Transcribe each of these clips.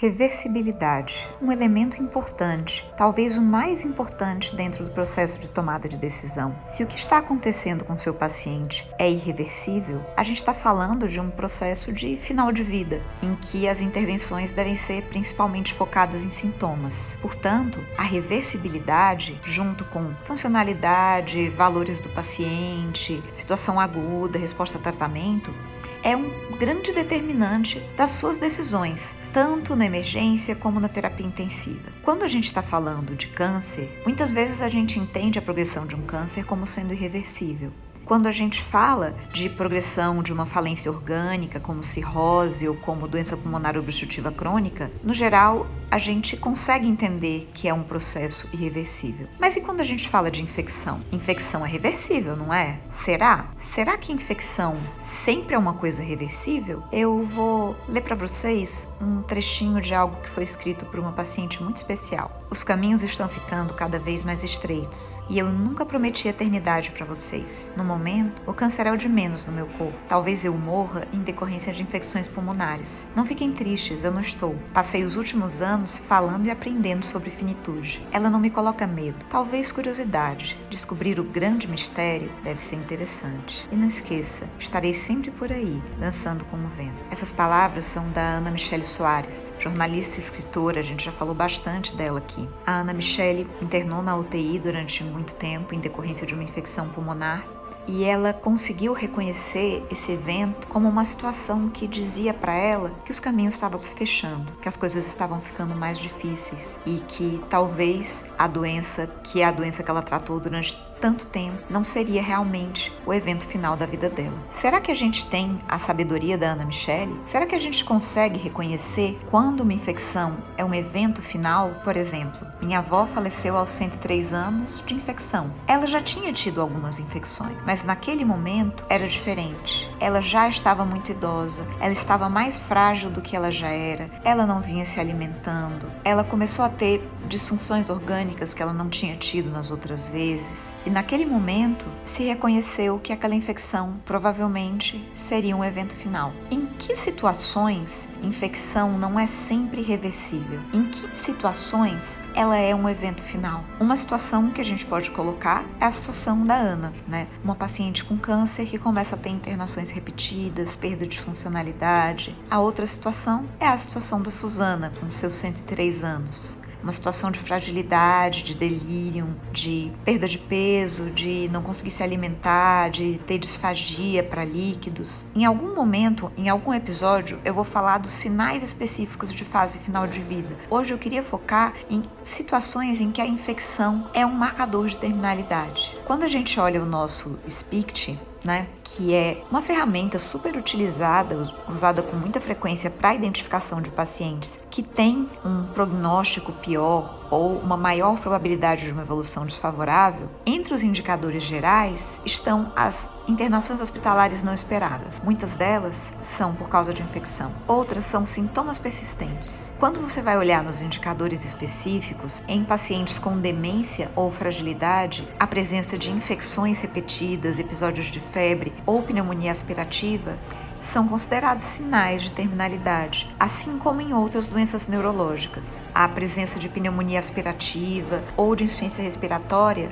Reversibilidade, um elemento importante, talvez o mais importante dentro do processo de tomada de decisão. Se o que está acontecendo com seu paciente é irreversível, a gente está falando de um processo de final de vida, em que as intervenções devem ser principalmente focadas em sintomas. Portanto, a reversibilidade, junto com funcionalidade, valores do paciente, situação aguda, resposta a tratamento, é um grande determinante das suas decisões, tanto na emergência como na terapia intensiva. Quando a gente está falando de câncer, muitas vezes a gente entende a progressão de um câncer como sendo irreversível. Quando a gente fala de progressão de uma falência orgânica, como cirrose ou como doença pulmonar obstrutiva crônica, no geral, a gente consegue entender que é um processo irreversível. Mas e quando a gente fala de infecção? Infecção é reversível, não é? Será? Será que infecção sempre é uma coisa reversível? Eu vou ler para vocês um trechinho de algo que foi escrito por uma paciente muito especial. Os caminhos estão ficando cada vez mais estreitos e eu nunca prometi eternidade para vocês. No momento, o câncer é o de menos no meu corpo. Talvez eu morra em decorrência de infecções pulmonares. Não fiquem tristes, eu não estou. Passei os últimos anos falando e aprendendo sobre finitude. Ela não me coloca medo, talvez curiosidade. Descobrir o grande mistério deve ser interessante. E não esqueça, estarei sempre por aí, dançando como vento. Essas palavras são da Ana Michele Soares, jornalista e escritora, a gente já falou bastante dela aqui. A Ana Michele internou na UTI durante muito tempo em decorrência de uma infecção pulmonar e ela conseguiu reconhecer esse evento como uma situação que dizia para ela que os caminhos estavam se fechando, que as coisas estavam ficando mais difíceis e que talvez a doença, que é a doença que ela tratou durante tanto tempo, não seria realmente o evento final da vida dela. Será que a gente tem a sabedoria da Ana Michele? Será que a gente consegue reconhecer quando uma infecção é um evento final? Por exemplo, minha avó faleceu aos 103 anos de infecção. Ela já tinha tido algumas infecções, mas naquele momento era diferente. Ela já estava muito idosa, ela estava mais frágil do que ela já era, ela não vinha se alimentando, ela começou a ter disfunções orgânicas que ela não tinha tido nas outras vezes. E naquele momento se reconheceu que aquela infecção provavelmente seria um evento final. Em que situações infecção não é sempre reversível? Em que situações ela é um evento final? Uma situação que a gente pode colocar é a situação da Ana, né? Uma paciente com câncer que começa a ter internações repetidas, perda de funcionalidade. A outra situação é a situação da Suzana, com seus 103 anos uma situação de fragilidade, de delírio, de perda de peso, de não conseguir se alimentar, de ter disfagia para líquidos. Em algum momento, em algum episódio, eu vou falar dos sinais específicos de fase final de vida. Hoje eu queria focar em situações em que a infecção é um marcador de terminalidade. Quando a gente olha o nosso SPICT, né, que é uma ferramenta super utilizada, usada com muita frequência para identificação de pacientes que têm um prognóstico pior ou uma maior probabilidade de uma evolução desfavorável, entre os indicadores gerais estão as internações hospitalares não esperadas. Muitas delas são por causa de infecção, outras são sintomas persistentes. Quando você vai olhar nos indicadores específicos, em pacientes com demência ou fragilidade, a presença de infecções repetidas, episódios de febre ou pneumonia aspirativa, são considerados sinais de terminalidade, assim como em outras doenças neurológicas. A presença de pneumonia aspirativa ou de insuficiência respiratória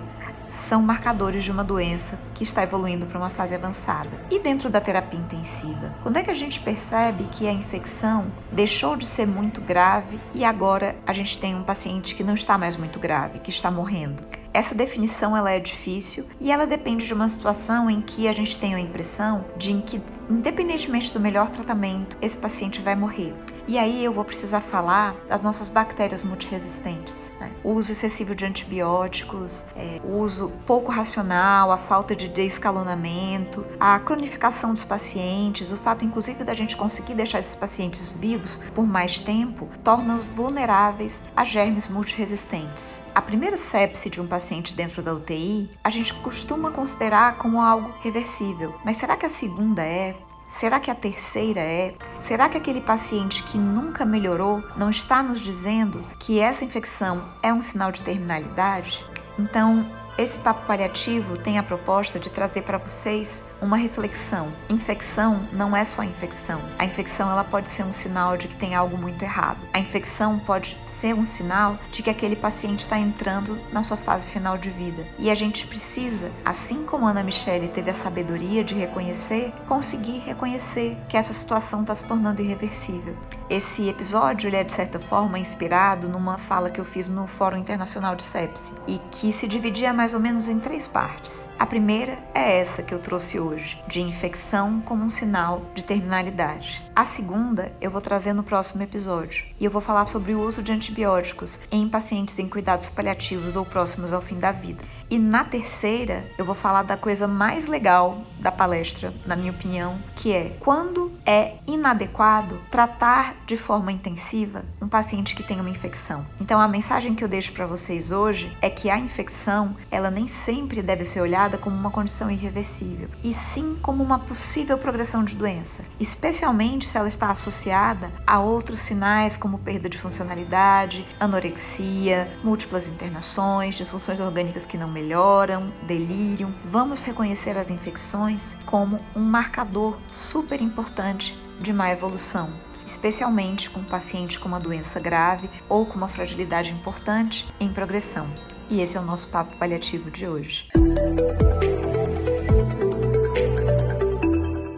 são marcadores de uma doença que está evoluindo para uma fase avançada. E dentro da terapia intensiva, quando é que a gente percebe que a infecção deixou de ser muito grave e agora a gente tem um paciente que não está mais muito grave, que está morrendo? Essa definição ela é difícil e ela depende de uma situação em que a gente tem a impressão de que, independentemente do melhor tratamento, esse paciente vai morrer. E aí eu vou precisar falar das nossas bactérias multiresistentes. Né? O uso excessivo de antibióticos, é, o uso pouco racional, a falta de descalonamento, a cronificação dos pacientes, o fato inclusive da gente conseguir deixar esses pacientes vivos por mais tempo, torna-os vulneráveis a germes multiresistentes. A primeira sepse de um paciente dentro da UTI, a gente costuma considerar como algo reversível, mas será que a segunda é? Será que a terceira é? Será que aquele paciente que nunca melhorou não está nos dizendo que essa infecção é um sinal de terminalidade? Então, esse papo paliativo tem a proposta de trazer para vocês uma reflexão. Infecção não é só infecção. A infecção ela pode ser um sinal de que tem algo muito errado. A infecção pode ser um sinal de que aquele paciente está entrando na sua fase final de vida. E a gente precisa, assim como Ana Michele teve a sabedoria de reconhecer, conseguir reconhecer que essa situação está se tornando irreversível. Esse episódio é de certa forma inspirado numa fala que eu fiz no Fórum Internacional de Sepsi e que se dividia mais ou menos em três partes. A primeira é essa que eu trouxe hoje, de infecção como um sinal de terminalidade. A segunda eu vou trazer no próximo episódio e eu vou falar sobre o uso de antibióticos em pacientes em cuidados paliativos ou próximos ao fim da vida. E na terceira eu vou falar da coisa mais legal da palestra, na minha opinião, que é quando é inadequado tratar de forma intensiva um paciente que tem uma infecção. Então a mensagem que eu deixo para vocês hoje é que a infecção, ela nem sempre deve ser olhada como uma condição irreversível, e sim como uma possível progressão de doença, especialmente se ela está associada a outros sinais como perda de funcionalidade, anorexia, múltiplas internações, disfunções orgânicas que não melhoram, delírio. Vamos reconhecer as infecções como um marcador super importante de má evolução, especialmente com paciente com uma doença grave ou com uma fragilidade importante em progressão. E esse é o nosso papo paliativo de hoje.